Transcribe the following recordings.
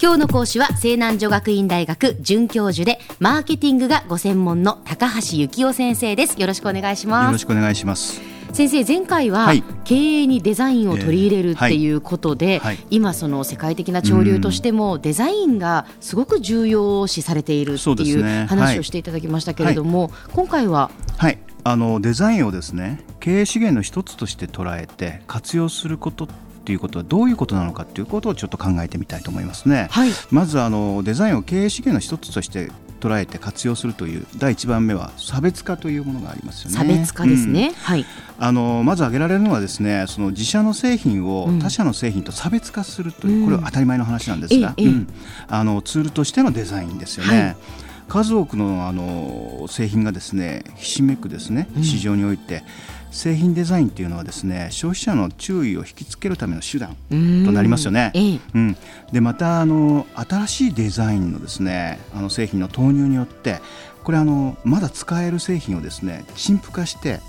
今日の講師は西南女学院大学准教授でマーケティングがご専門の高橋幸雄先生です。よろしくお願いします。よろしくお願いします。先生前回は、経営にデザインを取り入れるっていうことで、今その世界的な潮流としてもデザインがすごく重要視されているっていう話をしていただきましたけれども、はい、今回ははい。あのデザインをですね経営資源の一つとして捉えて活用することっていうことはどういうことなのかということをちょっと考えてみたいと思いますね。はい、まずあのデザインを経営資源の一つとして捉えて活用するという第一番目は差別化というものがありますよね。差別化ですね。うん、はい。あのまず挙げられるのはですね、その自社の製品を他社の製品と差別化するという、うん、これは当たり前の話なんですが、うん、あのツールとしてのデザインですよね。はい数多くのあの製品がですねひしめくですね市場において、製品デザインっていうのはですね消費者の注意を引きつけるための手段となりますよね。うん、でまたあの新しいデザインのですねあの製品の投入によってこれあのまだ使える製品をですね陳腐化して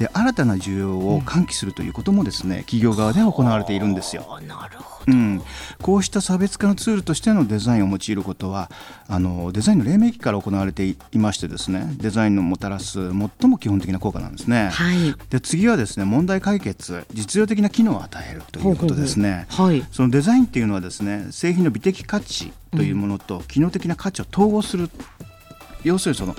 で新たな需要を喚起するということもですね、企業側で行われているんですよ。なるほど、うん、こうした差別化のツールとしてのデザインを用いることはあのデザインの黎明期から行われていましてですねデザインのもたらす最も基本的な効果なんですね。はい、で次はですね問題解決実用的な機能を与えるということですね。はい、そのデザインっていうのはですね製品の美的価値というものと機能的な価値を統合する、うん、要するにその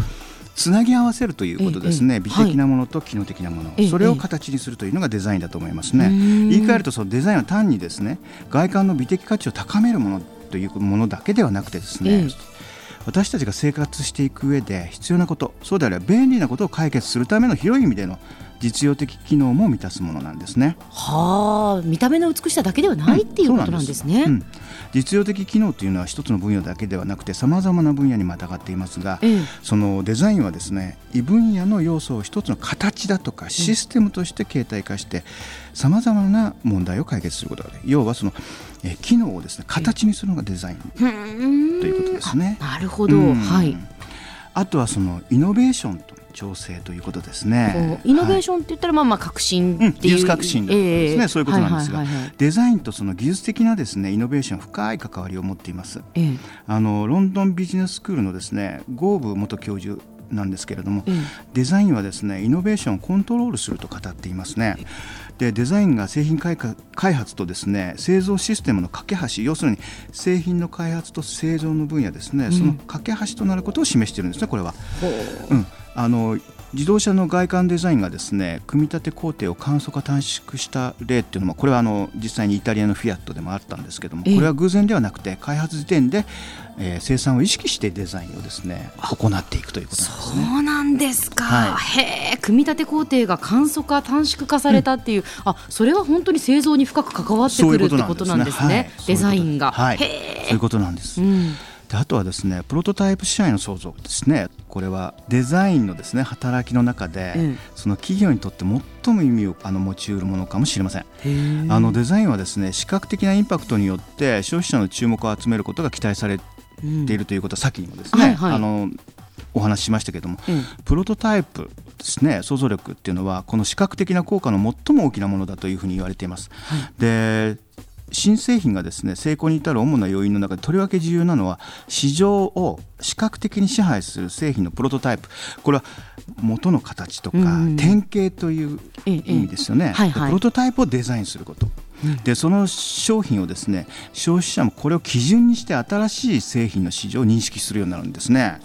つなぎ合わせるということですね、美的なものと機能的なもの、それを形にするというのがデザインだと思いますね。言い換えるとそのデザインは単にですね外観の美的価値を高めるものというものだけではなくてですね、私たちが生活していく上で必要なことそうであれば便利なことを解決するための広い意味での実用的機能も満たすものなんですね。はあ、見た目の美しさだけではない、うん、っていうことなんですね。うん、実用的機能というのは一つの分野だけではなくてさまざまな分野にまたがっていますが、ええ、そのデザインはですね異分野の要素を一つの形だとかシステムとして形態化してさまざまな問題を解決することがで要はその、え機能をですね形にするのがデザインということですね。なるほど、はい。あとはそのイノベーションと調整ということですね。イノベーションって言ったら、まあまあ革新っていう、うん、技術革新ですね、えー、そういうことなんですが、デザインとその技術的なですねイノベーション深い関わりを持っています。えー、あのロンドンビジネススクールのですねゴーブ元教授なんですけれども、うん、デザインはですねイノベーションをコントロールすると語っていますね。でデザインが製品開発とですね製造システムの架け橋要するに製品の開発と製造の分野ですね、うん、その架け橋となることを示しているんですねこれは。うん、あの自動車の外観デザインがですね組み立て工程を簡素化短縮した例っていうのもこれはあの実際にイタリアのフィアットでもあったんですけどもこれは偶然ではなくて開発時点で、えー、生産を意識してデザインをですね行っていくということなんですね。そうなんですか、はい、へえ組み立て工程が簡素化短縮化されたっていう、うん、あそれは本当に製造に深く関わってくるってことなんですね、デザインが。はい、そういうことなんです。うんであとはですねプロトタイプ試合の創造ですね。これはデザインのですね働きの中で、うん、その企業にとって最も意味をあの持ちうるものかもしれません。あのデザインはですね視覚的なインパクトによって消費者の注目を集めることが期待されているということは先にもですね、はいはい、あのお話ししましたけれども、うん、プロトタイプですね想像力っていうのはこの視覚的な効果の最も大きなものだというふうに言われています。はい、で新製品がですね成功に至る主な要因の中でとりわけ重要なのは市場を視覚的に支配する製品のプロトタイプ。これは元の形とか典型という意味ですよね、プロトタイプをデザインすることでその商品をですね消費者もこれを基準にして新しい製品の市場を認識するようになるんですね。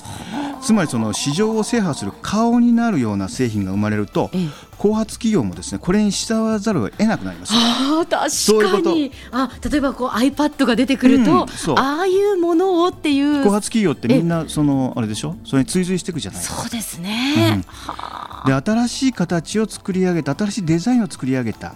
つまりその市場を制覇する顔になるような製品が生まれると、後発企業もですねこれに従わざるを得なくなります。あ確かに。あ例えばこう iPad が出てくると、うん、ああいうものをっていう。後発企業ってみんなそのあれでしょ？それに追随していくじゃないですか。そうですね、うん、で新しい形を作り上げた新しいデザインを作り上げた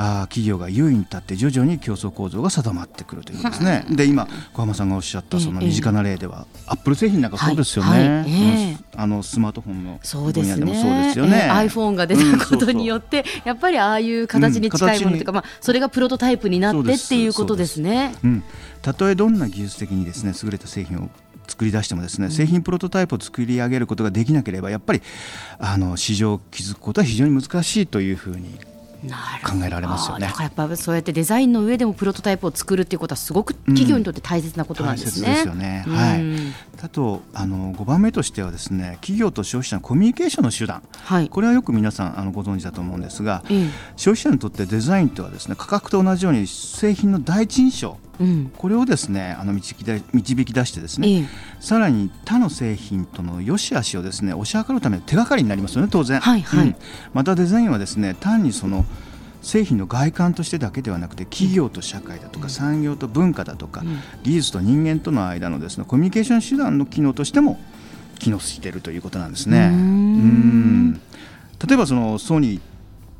あ企業が優位に立って徐々に競争構造が定まってくるということですね。で今小浜さんがおっしゃったその身近な例では、アップル製品なんかそうですよね。あのスマートフォンの分野でもそうですよね。iPhone が出たことによって、やっぱりああいう形に近いものというか、まあそれがプロトタイプになってっていうことです。ね。うん、たとえどんな技術的にですね優れた製品を作り出してもですね製品プロトタイプを作り上げることができなければやっぱりあの市場を築くことは非常に難しいというふうに考えられますよね。だからやっぱそうやってデザインの上でもプロトタイプを作るっていうことはすごく企業にとって大切なことなんですね。うん、ですよね。はい。あとあの5番目としてはですね企業と消費者のコミュニケーションの手段、はい、これはよく皆さんあのご存知だと思うんですが、うん、消費者にとってデザインとはですね価格と同じように製品の第一印象うん、これをですねあの導き出導き出してですね、ええ、さらに他の製品との良し悪しをですね推し量るための手がかりになりますよね当然、はいはい。うん、またデザインはですね単にその製品の外観としてだけではなくて企業と社会だとか産業と文化だとか技術と人間との間のですねコミュニケーション手段の機能としても機能しているということなんですね。うん。例えばそのソニー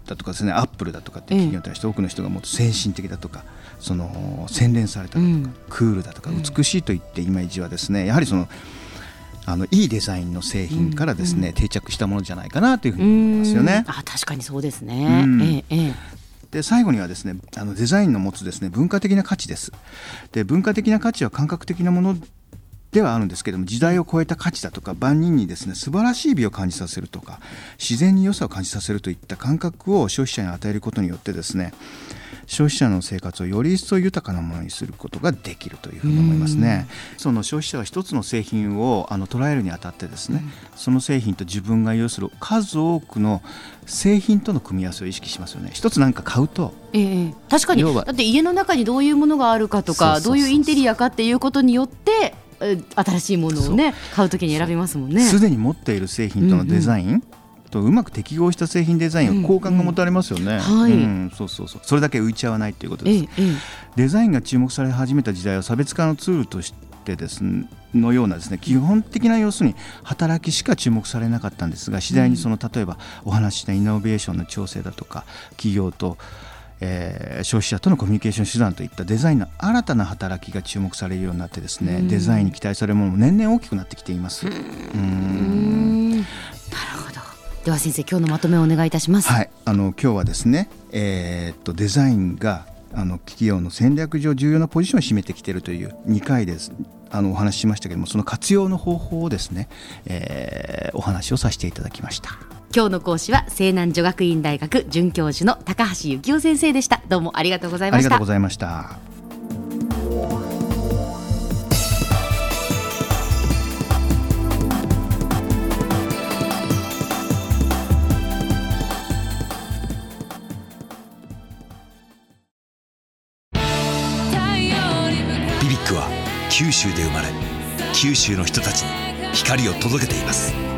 だとかですねアップルだとかって企業に対して多くの人がもっと先進的だとかその洗練されたとか、うん、クールだとか美しいといってイメージはですねやはりそのあのいいデザインの製品からですね、うん、定着したものじゃないかなというふうに思いますよね。あ確かにそうですね。うん、ええ。で最後にはですねあのデザインの持つですね文化的な価値です。で文化的な価値は感覚的なものではあるんですけども時代を超えた価値だとか万人にですね素晴らしい美を感じさせるとか自然に良さを感じさせるといった感覚を消費者に与えることによってですね消費者の生活をより一層豊かなものにすることができるというふうに思いますね。その消費者は一つの製品をあの捉えるにあたってですね、その製品と自分が要する数多くの製品との組み合わせを意識しますよね。一つなんか買うと、ええ、確かに。だって家の中にどういうものがあるかとかどういうインテリアかっていうことによって新しいものをね買うときに選びますもんね。すでに持っている製品とのデザイン、うんうん。とうまく適合した製品デザインは好感が持たれますよね、はい、そうそうそう。それだけ浮いちゃわないということです、ええ、デザインが注目され始めた時代は差別化のツールとしてですねのようなですね基本的な要するに働きしか注目されなかったんですが次第にその例えばお話ししたイノベーションの調整だとか企業とえー、消費者とのコミュニケーション手段といったデザインの新たな働きが注目されるようになってですね、デザインに期待されるものも年々大きくなってきています。うんなるほどでは先生今日のまとめをお願いいたします。はい、あの今日はですね、えー、っとデザインがあの企業の戦略上重要なポジションを占めてきているという2回ですあのお話ししましたけどもその活用の方法をですね、えー、お話をさせていただきました。今日の講師は西南女学院大学准教授の高橋幸雄先生でした。どうもありがとうございました。ありがとうございました。九州で生まれ九州の人たちに光を届けています。